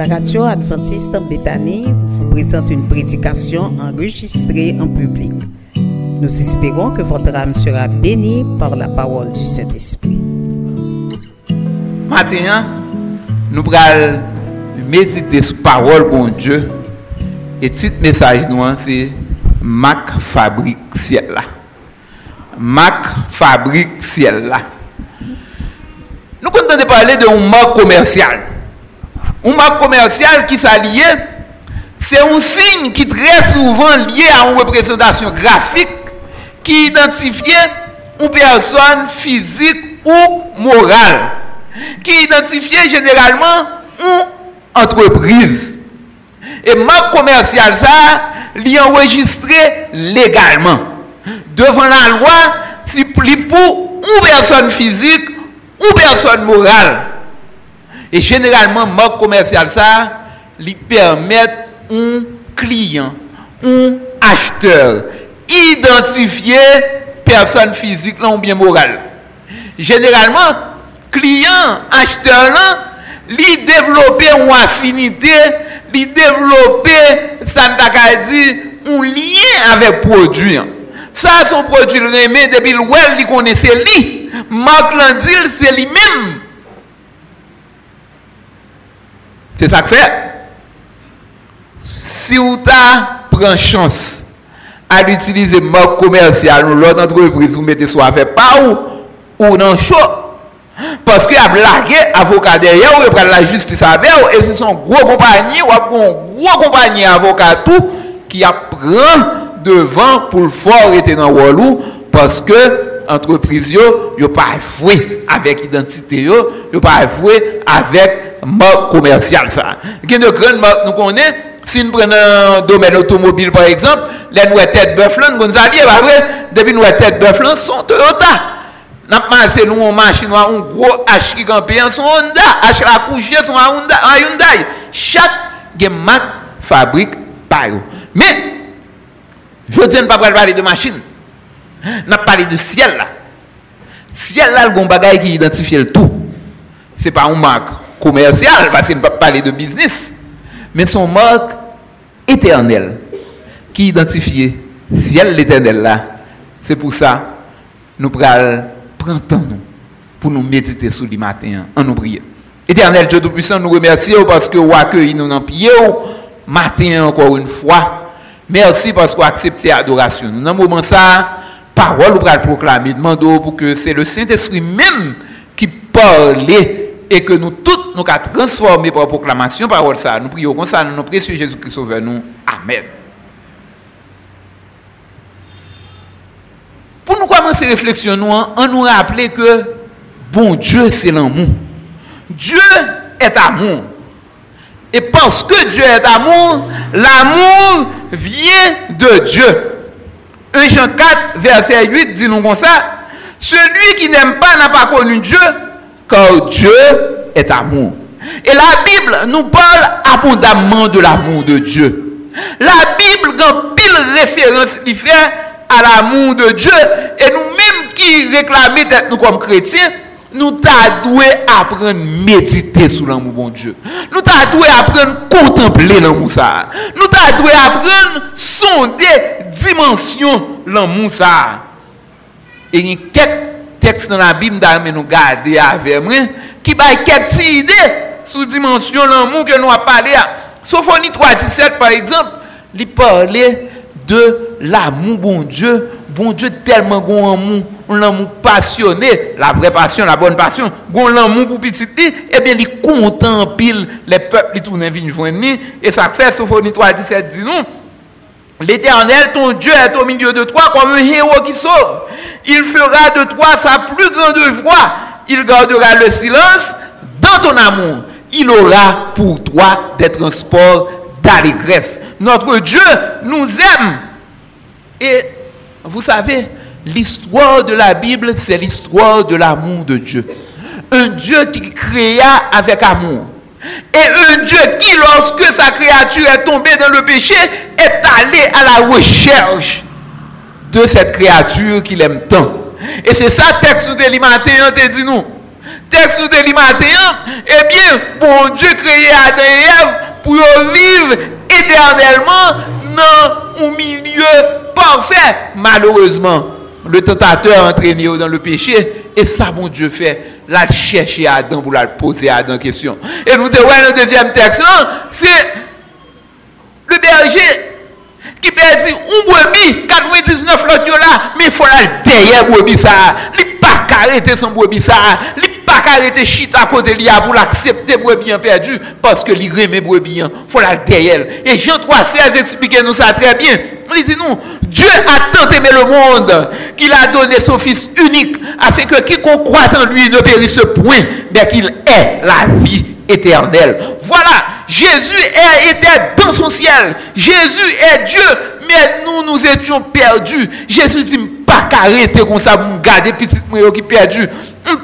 La radio adventiste Bethany vous présente une prédication enregistrée en public. Nous espérons que votre âme sera bénie par la parole du Saint-Esprit. Matin, nous allons méditer sur la parole bon Dieu. Et titre message nous, c'est Mac fabrique ciel là. Mac fabrique ciel là. Nous comptons de parler d'un marque commercial. Un marque commercial qui s'allie, c'est un signe qui est très souvent lié à une représentation graphique qui identifie une personne physique ou morale, qui identifie généralement une entreprise. Et marque commerciale, ça, l'y enregistré légalement. Devant la loi, c'est pour une personne physique ou personne morale. E generalman, mok komersyal sa, li permèt un kliyan, un acheteur, identifiye person fizik lan ou bien moral. Generalman, kliyan, acheteur lan, li devlopè ou afinite, li devlopè, san takay di, ou liyen avèk prodwiyan. Sa son prodwi lèmè, depi lwèl li konese li, mak lan dil se li mèm, C'est ça que fait. Si vous prenez chance à utiliser marque commerciale ou l'autre entreprise, vous mettez soit pas ou, ou dans chaud. Parce qu'il y a blagué avocat derrière, ou il la justice avec, et ce sont gros compagnies, ou une gros compagnie avocat tout, qui a devant pour le fort était dans Wallou, parce que entreprise yo, yo pas joué avec identité yo, yo pas joué avec marque commerciale ça. Il y a de grandes marques nous connaissons si nous prenons un domaine automobile par exemple, les nous tête Buffalo, nous avons dit, depuis nous tête Buffalo, sont Toyota. C'est nous une machine, un gros H qui campé, son Honda, H la couche, son Honda, un Hyundai. Chaque marque fabrique par Mais, je ne pas parler de machine. N'a parlé du ciel là. Ciel là, le bagage qui identifie le tout. Ce n'est pas une marque commerciale, parce qu'il ne pas parler de business. Mais son marque éternelle qui identifie ciel l'éternel là. C'est pour ça nous prenons temps pour nous méditer sous le matin en nous prier. Éternel Dieu Tout-Puissant, nous remercions parce que vous accueillez nous dans le matin encore une fois. Merci parce que vous acceptez l'adoration. Dans ce moment ça, parole pour proclamer. Demandons pour que c'est le Saint-Esprit même qui parle et que nous tous nous avons transformé par la proclamation parole ça. Nous prions comme ça, nous précieux Jésus-Christ sauveur nous. Amen. Pour nous commencer à réflexion, nous, on nous rappeler que bon Dieu, c'est l'amour. Dieu est amour. Et parce que Dieu est amour, l'amour vient de Dieu. 1 Jean 4, verset 8 dit nous comme ça, celui qui n'aime pas n'a pas connu Dieu, car Dieu est amour. Et la Bible nous parle abondamment de l'amour de Dieu. La Bible, quand pile référence il fait à l'amour de Dieu, et nous-mêmes qui réclamons nous comme chrétiens, nous t'avons apprendre à méditer sur l'amour bon Dieu. Nous t'avons apprendre à contempler l'amour ça. Nous t'avons apprendre à sonder dimension l'amour ça. Et il y a quelques textes dans la Bible que nous garder avec moi qui ont quelques idées sur dimension l'amour que nous avons parlé. Sophonie 3.17 par exemple, il parlait de l'amour bon Dieu. Bon Dieu tellement bon amour un amour passionné, la vraie passion, la bonne passion, gon l'amour pour petit eh bien, il contemple les peuples, ils tournent vers joindre et ça fait, Sophonie 3, 17 dit non, L'éternel, ton Dieu, est au milieu de toi comme un héros qui sauve. Il fera de toi sa plus grande joie. Il gardera le silence dans ton amour. Il aura pour toi des transports d'allégresse. Notre Dieu nous aime. Et vous savez, L'histoire de la Bible, c'est l'histoire de l'amour de Dieu. Un Dieu qui créa avec amour. Et un Dieu qui, lorsque sa créature est tombée dans le péché, est allé à la recherche de cette créature qu'il aime tant. Et c'est ça, texte de l'Imatéen te dit nous. texte de l'immatin, eh bien, bon Dieu créé Adam et Ève pour vivre éternellement dans un milieu parfait. Malheureusement, le tentateur a entraîné dans le péché et ça, bon Dieu fait, la chercher Adam pour la poser à Adam question. Et nous devons le deuxième texte, c'est le berger qui perdit un brebis, 99 l'autre là, mais il faut la derrière brebis ça. Il pas arrêter son brebis ça. Il pas arrêter chita à côté de pour l'accepter brebis perdu parce que il remet brebis. faut la derrière. Et Jean 3, 16 explique nous ça très bien. Il dit nous, Dieu a tant aimé le monde qu'il a donné son Fils unique afin que quiconque croit en lui ne périsse point, mais qu'il ait la vie éternelle. Voilà, Jésus est, était dans son ciel. Jésus est Dieu, mais nous, nous étions perdus. Jésus dit, pas arrêter comme ça pour garder petit moi qui perdu.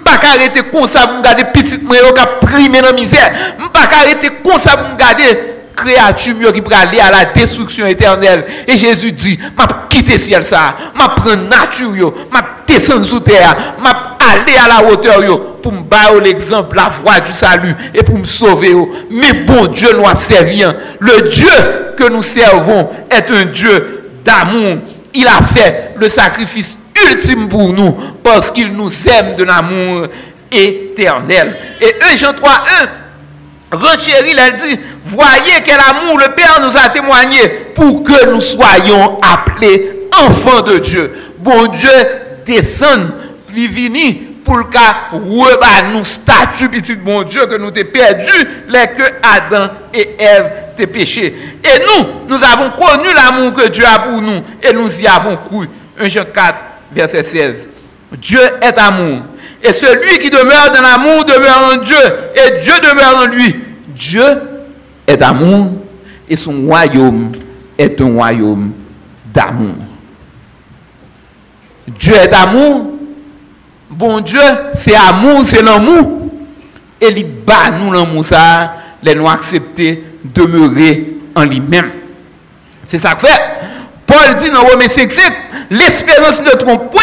Pas arrêter comme ça pour garder petit moi qui a primé dans la misère. Pas arrêter comme ça pour garder créature qui peut aller à la destruction éternelle. Et Jésus dit, m'a quitter ciel ça, m'a prendre nature m'a descendre sous terre, m'a aller à la hauteur pour me battre l'exemple, la voie du salut et pour me sauver. Mais bon Dieu nous a. Hein. Le Dieu que nous servons est un Dieu d'amour. Il a fait le sacrifice ultime pour nous parce qu'il nous aime de l'amour éternel. Et 1 Jean 3, 1, renchérit, il a dit, voyez quel amour le Père nous a témoigné pour que nous soyons appelés enfants de Dieu. Bon Dieu descend vini pour le cas nous statut petit bon Dieu que nous t'ai perdu les que Adam et Ève t'ai péché. Et nous, nous avons connu l'amour que Dieu a pour nous et nous y avons cru. 1 Jean 4, verset 16. Dieu est amour. Et celui qui demeure dans l'amour demeure en Dieu. Et Dieu demeure en lui. Dieu est amour et son royaume est un royaume d'amour. Dieu est amour Bon Dieu, c'est amour, c'est l'amour. Et il bat nous l'amour, ça, les nous accepter, demeurer en lui-même. C'est ça que fait. Paul dit dans Romains 5, l'espérance ne trompe point,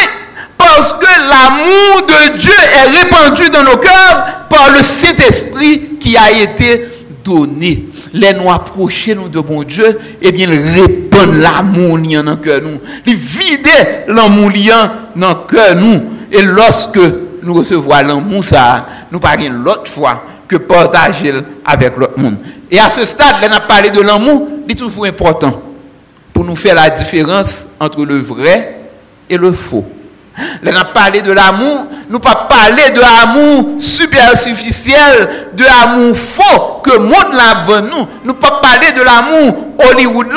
parce que l'amour de Dieu est répandu dans nos cœurs par le Saint-Esprit qui a été donné. Les nous approcher de bon Dieu, et eh bien, il répand l'amour dans nos cœurs nous. Il vide l'amour dans nos cœurs nous. Et lorsque nous recevons l'amour, ça, nous parlons l'autre fois que partager avec l'autre monde. Et à ce stade, on a parlé de l'amour, c'est toujours important pour nous faire la différence entre le vrai et le faux. On a parlé de l'amour, nous pas parler de l'amour superficiel, de l'amour faux que le monde là nous. Nous pas parler de l'amour Hollywood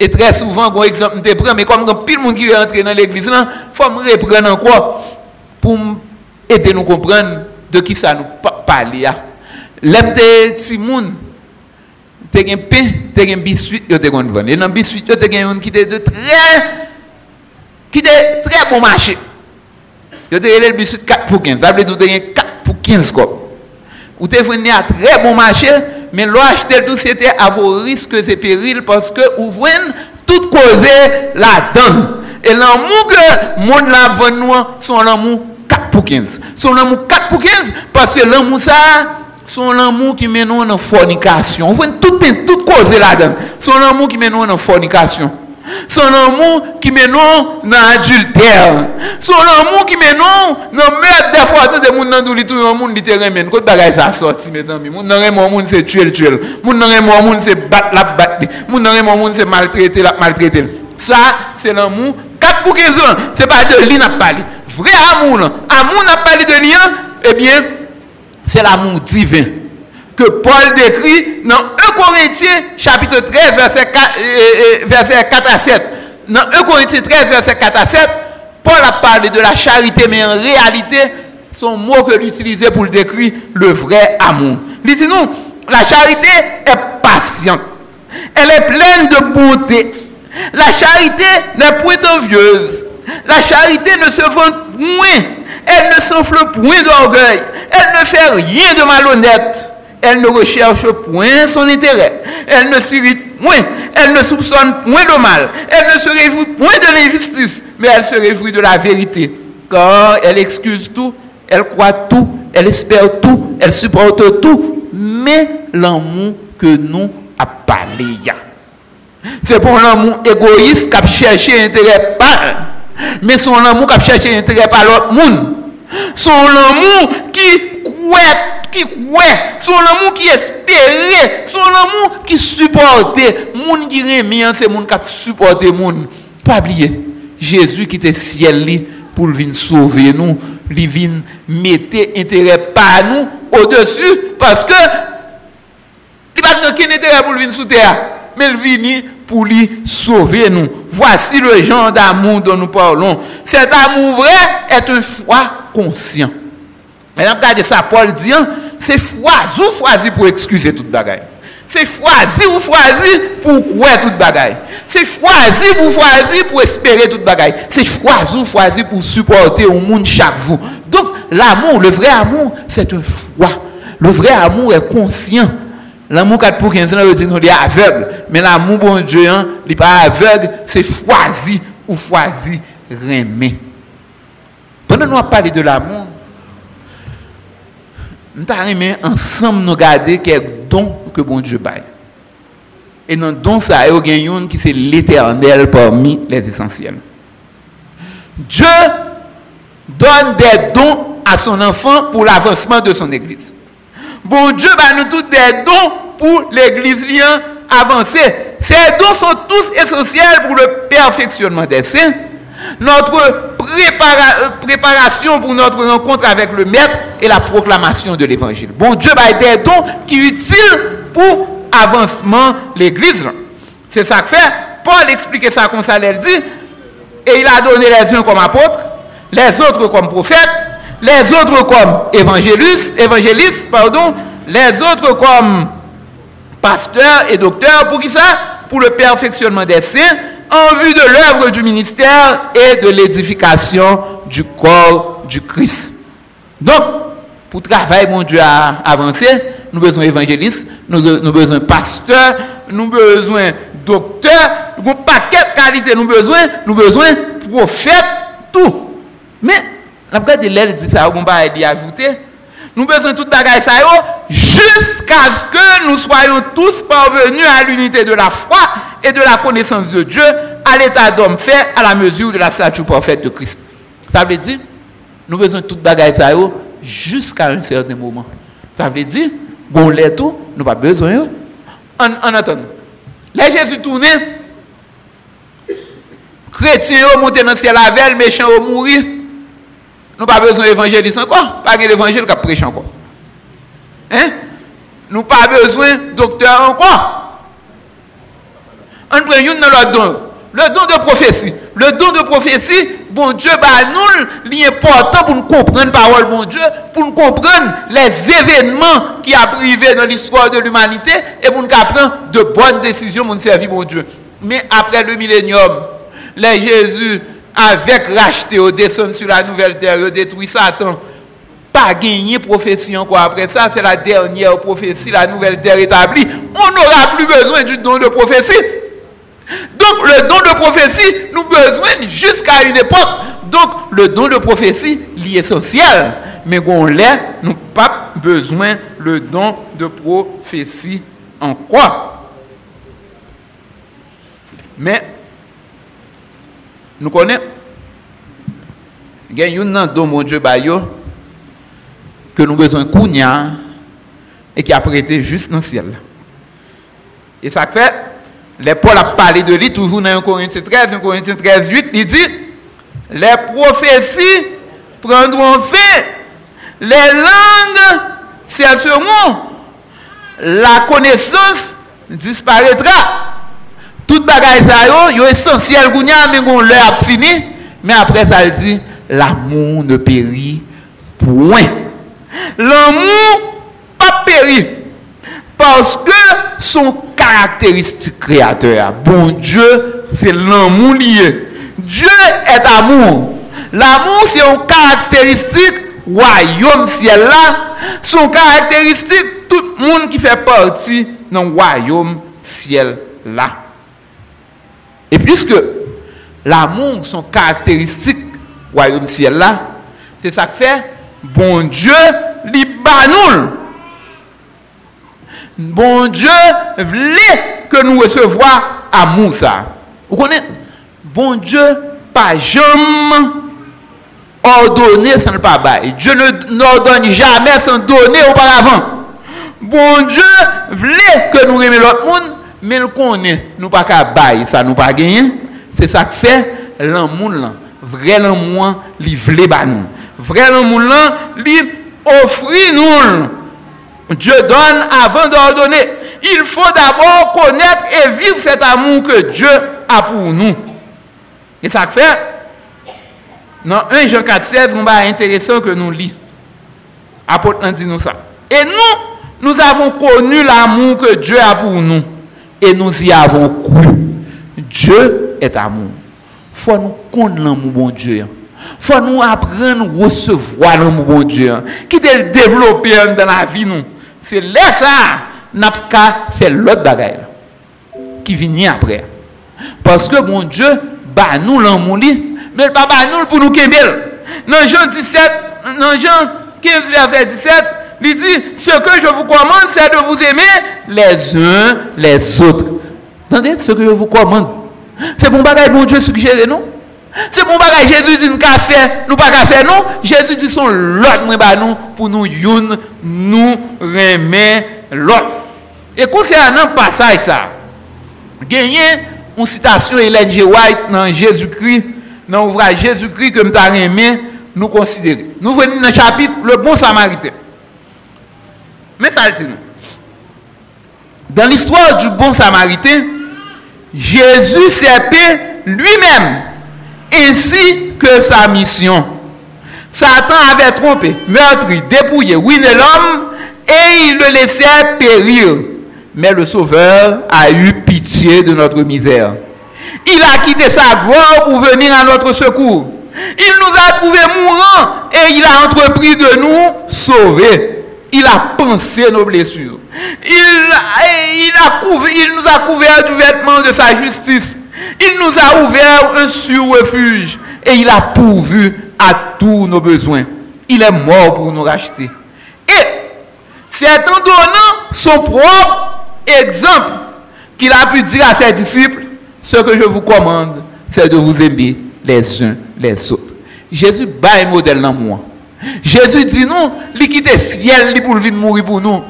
Et très souvent, un exemple, je mais comme pile monde qui est entré dans l'église, il faut me reprendre encore pou ete nou kompren de ki sa nou pa pali ya. Lem te si moun, te gen pe, te gen biswit yo te kon ven. E nan biswit yo te gen yon ki te de tre, ki te tre pou mache. Yo te ele biswit 4 pou 15. Zable tou te gen 4 pou 15 kop. Ou te veni a tre bon mache, men lo achete tout se te avou riske se peril paske ou vwen tout koze la dan. E lan mou ke moun la ven nou son lan mou 4 pour 15. Son amour 4 pour 15 parce que l'amour ça, son amour qui mène en fornication. Vous voyez tout, tout cause là-dedans. Son amour qui mène en fornication. Son amour qui mène dans l'adultère. Son amour qui mène dans meurtre des fois. Tout le monde dans tout le monde te remène. Quand bagage ça sorti, mes amis. Moun nan remon moun c'est tuer le tuer. Moun nan remon moun c'est battre la battre. Moun nan remon moun c'est maltraiter la maltraiter. Ça, c'est l'amour 4 pour 15 ans, ce n'est pas de lui. Vrai amour, amour n'a parlé de lien, eh bien, c'est l'amour divin. Que Paul décrit dans 1 Corinthiens, chapitre 13, verset 4, euh, euh, 4 à 7. Dans 1 Corinthiens 13, verset 4 à 7, Paul a parlé de la charité, mais en réalité, son mot que l'utilisait pour le décrire, le vrai amour. Il dit nous, la charité est patiente. Elle est pleine de bonté. La charité n'est point envieuse. La charité ne se vante point. Elle ne s'enfle point d'orgueil. Elle ne fait rien de malhonnête. Elle ne recherche point son intérêt. Elle ne s'irrite point. Elle ne soupçonne point de mal. Elle ne se réjouit point de l'injustice. Mais elle se réjouit de la vérité. Car elle excuse tout. Elle croit tout. elle espère tout, elle supporte tout, mais l'amour que nous a parlé. C'est pour l'amour égoïste qui a cherché intérêt pas, mais son amour qui a cherché intérêt par l'autre monde. Son amour qui croit, qui croit, son amour qui espérait, son amour qui supportait. Monde qui remet, c'est monde qui supporte monde. Pas oublier, Jésus qui était ciel pour venir sauver nous, il vient mettre intérêt par nous au-dessus parce que il n'a pas intérêt pour venir sous terre, mais il vient pour lui sauver nous. Voici le genre d'amour dont nous parlons. Cet amour vrai est un choix conscient. Maintenant, regardez ça, Paul dit, hein, c'est choisi ou choisi pour excuser toute bagaille. C'est choisi ou choisi pour croire toute bagaille. C'est choisi ou choisi pour espérer toute bagaille. C'est choisi ou choisi pour supporter au monde chaque jour. Donc, l'amour, le vrai amour, c'est un choix. Le vrai amour est conscient. L'amour 4 pour 15 ans, il dit est aveugle. Mais l'amour, bon Dieu, hein, il n'est pas aveugle, c'est choisi ou choisi, remet. Pendant nous parlé de l'amour, nous avons ensemble nous garder quel don que bon Dieu baille. Et dans don ça, il y a qui c'est l'éternel parmi les essentiels. Dieu donne des dons à son enfant pour l'avancement de son église. Bon Dieu va nous tous des dons pour l'église avancer. Ces dons sont tous essentiels pour le perfectionnement des saints notre préparation pour notre rencontre avec le Maître et la proclamation de l'Évangile. Bon Dieu va des dons qui sont utiles pour avancement l'Église. C'est ça que fait. Paul expliquait ça comme ça, il dit, et il a donné les uns comme apôtres, les autres comme prophètes, les autres comme évangélistes, évangélistes, pardon, les autres comme pasteurs et docteurs. Pour qui ça? Pour le perfectionnement des saints, en vue de l'œuvre du ministère et de l'édification du corps du Christ. Donc, pour travailler, mon Dieu, à avancer, nous besoin d'évangélistes, nous avons besoin pasteurs, nous besoin docteurs, nous avons un paquet de qualités, nous besoin, nous besoin prophètes, tout. Mais, la de l'aile dit ça, ajouter. Nous besoin de toute bagaille ça jusqu'à ce que nous soyons tous parvenus à l'unité de la foi et de la connaissance de Dieu, à l'état d'homme fait à la mesure de la statue parfaite de Christ. Ça veut dire, nous besoin de toute bagaille ça jusqu'à un certain moment. Ça veut dire, bon l'est tout, nous pas besoin. En, en attendant, les Jésus tourné, chrétiens monté dans le ciel avec, méchants mourir. Nous pas besoin d'évangéliste encore. Pas d'évangile qui prêche encore. Hein? Nous pas besoin de docteur encore. On prend une dans l'autre don. Le don de prophétie. Le don de prophétie, bon Dieu, bah, nous, l'important pour nous comprendre la parole, bon Dieu, pour nous comprendre les événements qui a privé dans l'histoire de l'humanité et pour nous prendre de bonnes décisions pour nous servir, bon Dieu. Mais après le millénium, les Jésus avec racheté, au sur la nouvelle terre, détruit Satan. Pas gagné prophétie encore après ça, c'est la dernière prophétie, la nouvelle terre établie. On n'aura plus besoin du don de prophétie. Donc le don de prophétie, nous besoin jusqu'à une époque. Donc le don de prophétie, l'essentiel. Mais on l'est, nous pas besoin le don de prophétie en quoi Mais nous connaissons. Il y a un don, mon Dieu, que nous besoin de et qui a prêté juste dans le ciel. Et ça fait, les Paul a parlé de lui toujours dans 1 Corinthiens 13, 1 Corinthiens 13, 8, il dit, les prophéties prendront fin, les langues cesseront, la connaissance disparaîtra. Tout bagage ça yo, essentiel gounya mais on l'heure fini, ça il dit l'amour ne périt point. L'amour pas périt parce que son caractéristique créateur, bon Dieu, c'est l'amour lié. Dieu est amour. L'amour c'est une caractéristique royaume ciel là, son caractéristique tout le monde qui fait partie dans le royaume ciel là. Et puisque l'amour, son caractéristique, ciel là, c'est ça que fait, bon Dieu li banoul. Bon Dieu voulait que nous recevoir amour ça. Vous connaissez? Bon Dieu pas jamais ordonné sans le pas bail. Dieu ne n'ordonne jamais sans donner auparavant. Bon Dieu voulait que nous aimions l'autre monde, mais le connaît, nous pas qu'à bail, ça nous pas gagner. C'est ça qui fait l'amour là. Vrai l'amour, li voulait ba nous. Vrai l'amour là, li offrit nous. Dieu donne avant d'ordonner. Il faut d'abord connaître et vivre cet amour que Dieu a pour nous. Et ça fait, dans 1 Jean 4, 16, on va intéressant que nous lisons. Apôtre dit nous ça. Et nous, nous avons connu l'amour que Dieu a pour nous. Et nous y avons cru. Dieu est amour. faut nous connaître l'amour bon Dieu. faut nous apprendre à recevoir l'amour bon Dieu. Qui est développé dans la vie nous? C'est là ça, n'a pas fait l'autre bagaille qui vient après. Parce que mon Dieu, bah nous l'amour mais pas bah nous pour nous kembel. Dans Jean 17, dans Jean 15 verset 17, il dit ce que je vous commande c'est de vous aimer les uns les autres. Attendez, ce que je vous commande. C'est bon bagage mon Dieu suggéré non? C'est bon bagage Jésus dit nous pas faire, nous pas faire non? Jésus dit son l'autre nous pour nous youn nous remet l'autre. Et concernant le passage ça, gagné une citation Hélène G. White dans Jésus-Christ, dans l'ouvrage Jésus-Christ que nous avons nous considérer. Nous venons dans le chapitre Le bon samaritain. Mais ça dit Dans l'histoire du bon samaritain, Jésus s'est lui-même ainsi que sa mission. Satan avait trompé, meurtri, dépouillé, ruiné l'homme et il le laissait périr. Mais le Sauveur a eu pitié de notre misère. Il a quitté sa gloire pour venir à notre secours. Il nous a trouvés mourants et il a entrepris de nous sauver. Il a pensé nos blessures. Il, a il nous a couverts du vêtement de sa justice. Il nous a ouvert un sur-refuge et il a pourvu à tous nos besoins. Il est mort pour nous racheter. Et c'est en donnant son propre exemple qu'il a pu dire à ses disciples, ce que je vous commande, c'est de vous aimer les uns les autres. Jésus bat un modèle dans moi. Jésus dit non, il quitte le ciel pour venir mourir pour nous.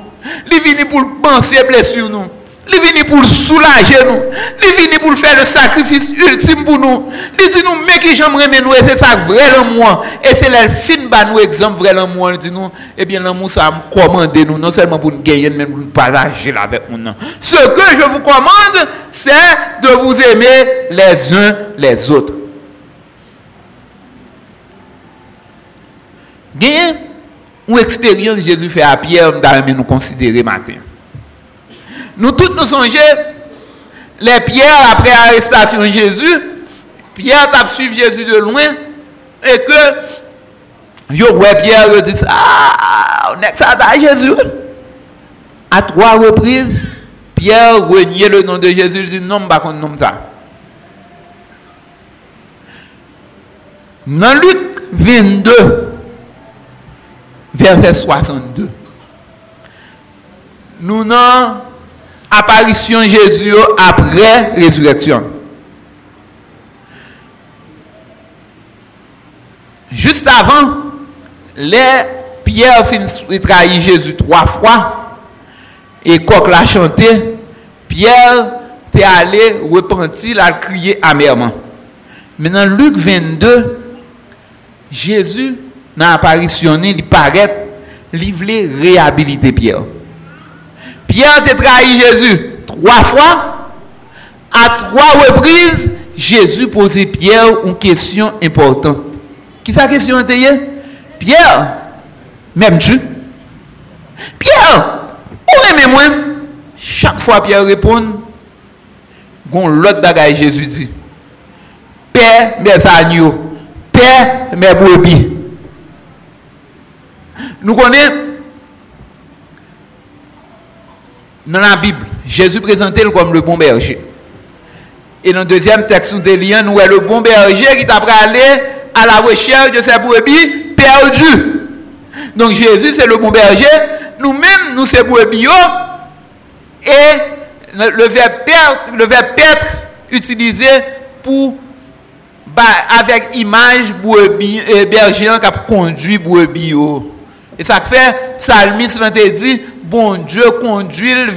Il vient pour penser blessure nous. Il vient pour soulager nous. Il vient pour faire le sacrifice ultime pour nous. Il dit nous, mais qui j'aimerais nous, et c'est ça vrai l'amour. Et c'est le fin bah nous exemple vrai l'amour. Il dit nous, eh bien l'amour ça me commande nous, non seulement pour nous gagner, mais pour nous partager avec nous. Ce que je vous commande, c'est de vous aimer les uns les autres. Gagne une expérience Jésus fait à Pierre, nous nous considérer matin. Nous tous nous songeons, les pierres après l'arrestation de Jésus, Pierre a suivi Jésus de loin et que yo ouais Pierre dit ah on est à Jésus. À trois reprises, Pierre reniait le nom de Jésus, il dit non, pas nom ça. Dans Luc 22, verset 62, nous n'avons apparition Jésus après résurrection. Juste avant, les Pierre finit trahir Jésus trois fois et coq l'a chanté. Pierre est allé repentir, l'a crié amèrement. Maintenant, Luc 22, Jésus, nan aparisyon ni, li paret, li vle rehabilite Pierre. Pierre te trahi Jésus 3 fwa, a 3 reprise, Jésus pose Pierre un kesyon important. Ki sa kesyon te ye? Pierre, mèm tu? Pierre, ou mè mè mwen? Chak fwa Pierre repon, goun lot bagay Jésus di. Pè mè zanyo, pè mè bobi. Nous connaissons dans la Bible, Jésus présentait comme le bon berger. Et dans le deuxième texte, nous liens, nous le bon berger qui t'a aller à la recherche de ses brebis perdues. Donc Jésus, c'est le bon berger. Nous-mêmes, nous, c'est brebis. Et le verbe le verbe être utilisé pour avec image brebis berger qui a conduit brebis. E sa k fe, salmis lan te di, bon Diyo konduil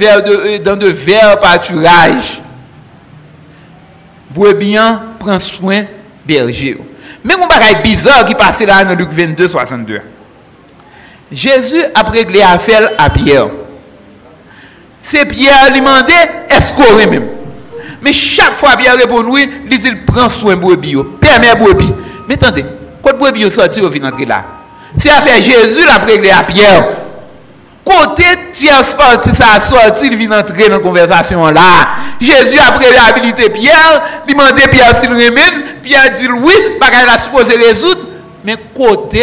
dan de ver paturaj. Bwe byan, pren souen berje ou. Men kon bagay bizor ki pase la nan Luke 22, 62. Jezu apre gle a fel a Pierre. Se Pierre li mande, eskore men. Men chak fwa Pierre repon oui, li zil pren souen bwe biyo, perme bwe biyo. Men tante, kote bwe biyo soti ou vin antre la? C'est affaire Jésus l'a réglé à Pierre. Côté tiers parti, ça a sorti, il vient entrer dans la conversation là. Jésus a réhabilité Pierre, il demandé Pierre s'il remène, Pierre dit oui, parce qu'il a supposé résoudre, mais côté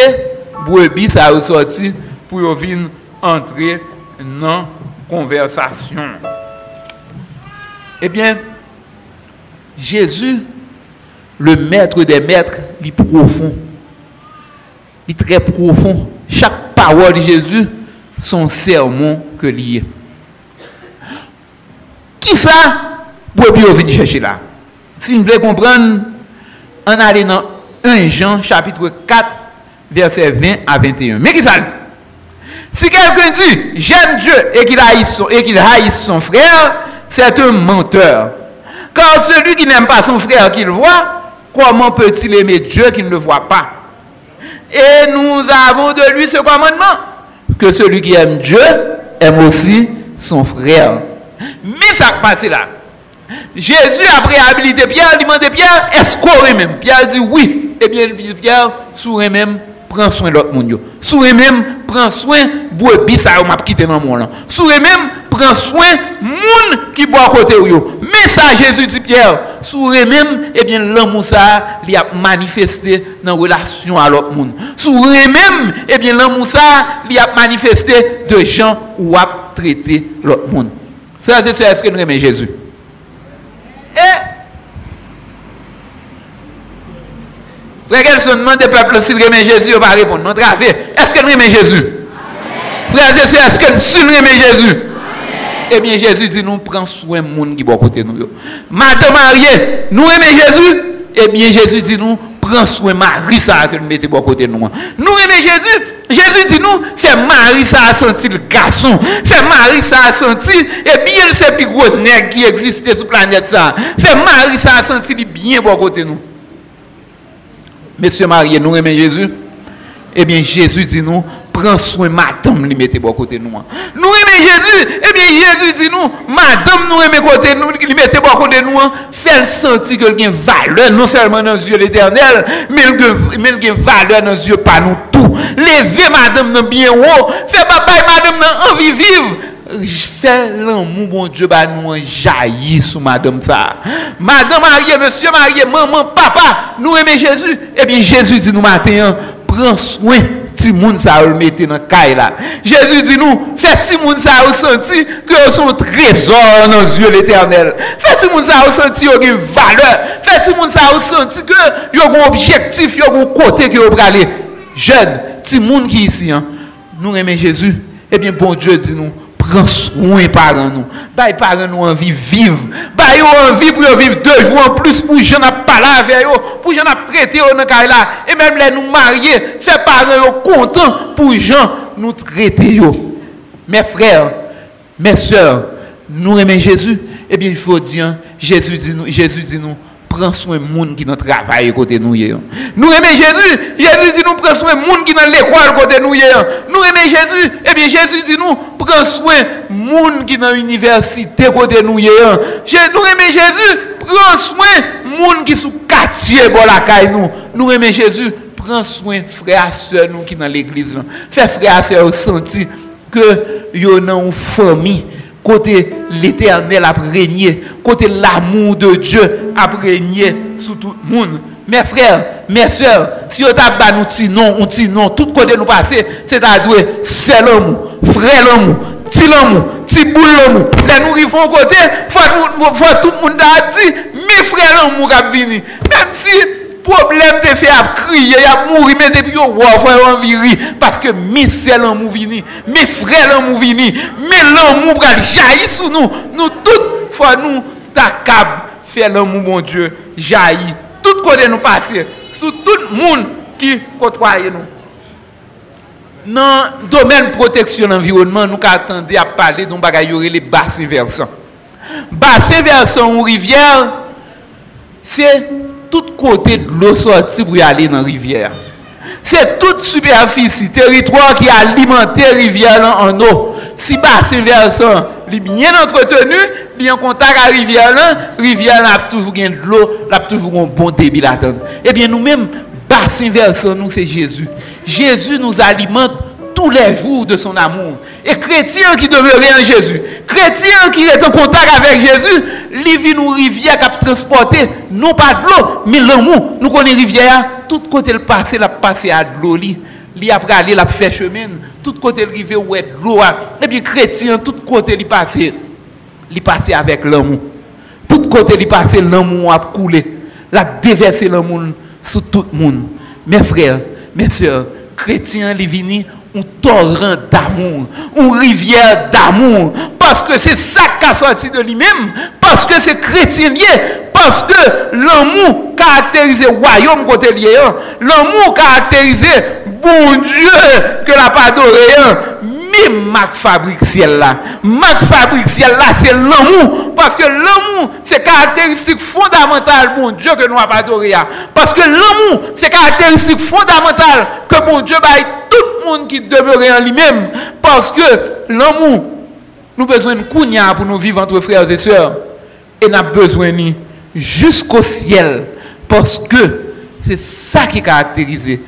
brebis, ça a ressorti pour venir entrer dans la conversation. Eh bien, Jésus, le maître des maîtres, il est profond. Très profond. Chaque parole de Jésus, son sermon que lié. Qui ça, brebis venir chercher là? Si vous voulez comprendre, on allait dans 1 Jean chapitre 4 verset 20 à 21. Mais qui ça dit? Si quelqu'un dit j'aime Dieu et qu'il haïsse qu'il haïsse son frère, c'est un menteur. Car celui qui n'aime pas son frère qu'il voit, comment peut-il aimer Dieu qu'il ne voit pas? Et nous avons de lui ce commandement que celui qui aime Dieu aime aussi son frère. Mais ça passe là. Jésus a réhabilité Pierre, il demande Pierre, est-ce qu'on même? Pierre dit oui. Eh bien, Pierre, sourit même, prend soin de l'autre monde. Sourit même, prend soin de ça m'a quitté dans le monde. Sourit même, prend soin monde qui boit à côté yo. Mais ça, Jésus dit Pierre, sourit même, eh bien, l'amour ça, il a manifesté dans la relation à l'autre monde. Sourit même, eh bien, l'amour ça, il a manifesté de gens où a traité l'autre monde. Frères et sœurs, est-ce que nous aimons Jésus? Frère Gelson demande peuple s'il remet Jésus, il va répondre. Non, Est-ce que nous aimons Jésus? Frère Jésus, est-ce que nous aimons Jésus? Eh bien, Jésus dit nous prenons soin de monde qui est à côté de nous. Madame mariée, nous aimons Jésus? Eh bien, Jésus dit nous prenons soin de Marie, ça que nous mettons à côté de nous. Nous aimons Jésus? Jésus dit nous, fait Marie ça a senti le garçon, fait Marie ça a senti, et bien c'est plus gros nègre qui existait sur la planète ça. Fait Marie ça a senti bien à côté de nous. Monsieur marié, nous aimons Jésus. Eh bien, Jésus dit nous, prends soin, madame, lui mettez bon côté nous. Nous aimons Jésus. Eh bien, Jésus dit nous, madame, nous aimons côté nous, lui mettez bon côté nous. Fait sentir que y a valeur, non seulement dans les yeux l'éternel, mais il y valeur dans les yeux pas nous tout. Levez, madame, dans bien haut. Fais papa madame, dans envie vivre fait l'amour, bon Dieu, bah, nous jaillit sur madame ça. Madame mariée, monsieur marié, maman, papa, nous aimons Jésus. Eh bien, Jésus dit nous matin, prends soin si moun ça le mettre dans caille là. Jésus dit nous, faites si moun ça senti que son trésor dans yeux l'éternel. Faites si moun ça senti qu'il y a une valeur. Faites si moun ça senti que y a un objectif, y a un côté que vous aller. Jeune, si moun qui ici hein, nous aimons Jésus. Eh bien bon Dieu dit nous pran souen paran nou. Bay paran nou anvi viv. Bay yo anvi pou yo viv 2 jou an plus pou jen ap pala ave yo, pou jen ap trete yo nan kay la. E menm le nou marye, fe paran yo kontan pou jen nou trete yo. Mes frères, mes sœurs, nou remen Jésus, eh ebyen jvo diyan, Jésus di nou, Jésus di nou, pran soin moun ki nan travay kote nou ye yon. Nou eme Jésus, Jésus di nou pran soin moun ki nan l'ekwal kote nou ye yon. Nou eme Jésus, eh ebe Jésus di nou pran soin moun ki nan universite kote nou ye yon. Nou eme Jésus, pran soin moun ki sou katye bo la kay nou. Nou eme Jésus, pran soin frè a sè nou ki nan l'eglise nan. Fè frè a sè ou senti ke yon nan ou fami. Côté l'éternel a régné, côté l'amour de Dieu a régné sur tout le monde. Mes frères, mes soeurs, si on t'a pas nous petit non, on dit non, tout côté nous passer, c'est à dire c'est l'amour, frère l'amour, petit l'amour, petit boule l'amour. Là nous arrivons côté, faut, tout le monde a dit, mes frères a venu. Même si Problem te fe ap kriye, ap mouri, men depi yo wafwe an viri, paske mi sel an mou vini, mi frel an mou vini, mi lan mou pral jayi sou nou, nou tout fwa nou takab, fe lan mou bon Diyo jayi, tout kode nou pase, sou tout moun ki kotwaye nou. Nan domen proteksyon environman, nou ka atende ap pale, don bagay yore le basse versan. Basse versan ou rivyèl, se... tout côté de l'eau sortie pour aller dans la rivière. C'est toute superficie, territoire qui alimente la rivière en eau. Si bassin versant est bien entretenu, il en contact avec la rivière, la rivière a toujours de l'eau, a toujours un bon débit là-dedans. Eh bien, nous-mêmes, bassin versant, nous, c'est Jésus. Jésus nous alimente tous les jours de son amour. Et chrétien qui demeurait en Jésus, chrétien qui est en contact avec Jésus, vit nous rivière qui a transporté, non pas de l'eau, mais l'amour. Nous connaissons rivière, tout côté le passé, la passé à de l'eau. Li après aller la fait chemin, tout côté le rivière où est de l'eau. Et puis chrétien, tout côté il passé, il passé avec l'amour. Tout côté il passé l'amour a coulé, la déversé l'amour sur tout le monde. Mes frères, mes soeurs, chrétiens, il vini un torrent d'amour, une rivière d'amour, parce que c'est ça qui a sorti de lui-même, parce que c'est chrétien parce que l'amour caractérise le royaume côté lié, hein. l'amour caractérise bon Dieu que la pas adoré, mais Mac fabrique ciel là. Mac fabrique ciel là, c'est l'amour. Parce que l'amour, c'est caractéristique fondamentale, bon Dieu, que nous avons adoré. Parce que l'amour, c'est caractéristique fondamentale que bon Dieu va tout le monde qui demeurait en lui-même. Parce que l'amour, nous avons besoin de kounya pour nous vivre entre frères et sœurs. Et nous avons besoin de jusqu'au ciel. Parce que c'est ça qui caractérise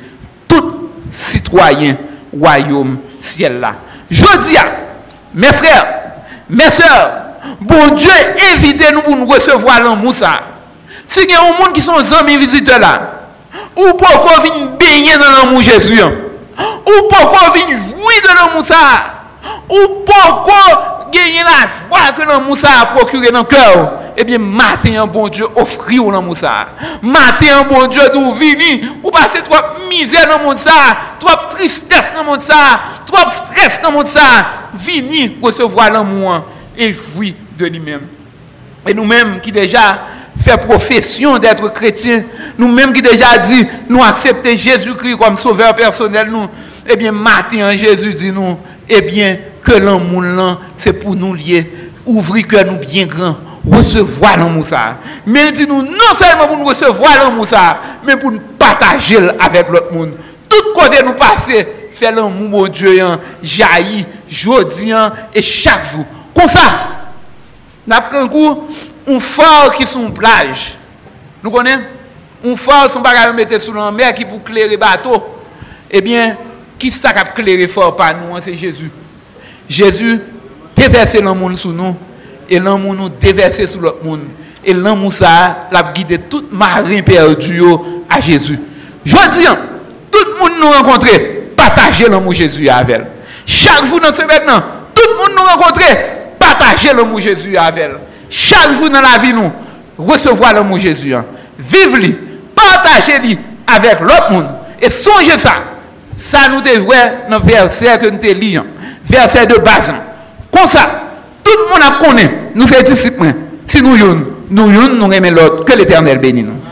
tout citoyen royaume ciel là. Je dis, mes frères, mes soeurs, bon Dieu, évitez-nous pour nous recevoir l'amour ça. Si il y a un monde qui sont amis visiteurs là, ou pourquoi venir baigner dans l'amour Jésus, ou pourquoi venir jouir de l'amour ça, ou pourquoi gagner la foi que l'amour ça a procuré dans le cœur. Eh bien, matin, bon Dieu offrir l'amour ça. Matin, bon Dieu d'où venir, ou passer trop misère dans le monde ça, trop tristesse dans le monde ça, trop stress dans le monde ça. Venir recevoir l'amour et jouir de lui-même. Et nous-mêmes qui déjà fait profession d'être chrétiens, nous-mêmes qui déjà dit, nous accepter Jésus-Christ comme sauveur personnel, nous, eh bien, matin, Jésus dit nous, eh bien, que l'amour c'est pour nous lier, ouvrir que nous bien grand, recevoir l'amour ça. Mais il dit nous, non seulement pour nous recevoir l'amour ça, mais pour nous partager avec l'autre monde. Tout côté nous passer, faire l'amour, mon Dieu, jaillit, jodi et chaque jour. Comme ça, nous avons coup, un phare qui sont plage. Nous connaissons? Un phare, son bagage mettre sous la mer qui pour clairer bateau. Eh bien, qui ça qui a clairé fort par nous, hein, c'est Jésus. Jésus déversé l'amour sur nous et l'amour nous déversé sur l'autre monde. Et l'amour ça l'a guidé tout marin perdu à Jésus. Je dis, hein, tout le monde nous rencontrer, partager l'amour Jésus avec elle. Chaque jour dans ce maintenant, tout le monde nous rencontrer, partager l'amour Jésus avec elle. Chaque jour dans la vie, nous, recevoir l'amour Jésus. Hein. Vive-le, partagez-le avec l'autre monde. Et songez ça. Ça nous devrait dans le verset que nous te. Verset de base. Comme ça, le monde a connu. Nous faisons disciples. Si nous nous nous nous aimons l'autre. Que l'éternel bénisse nous.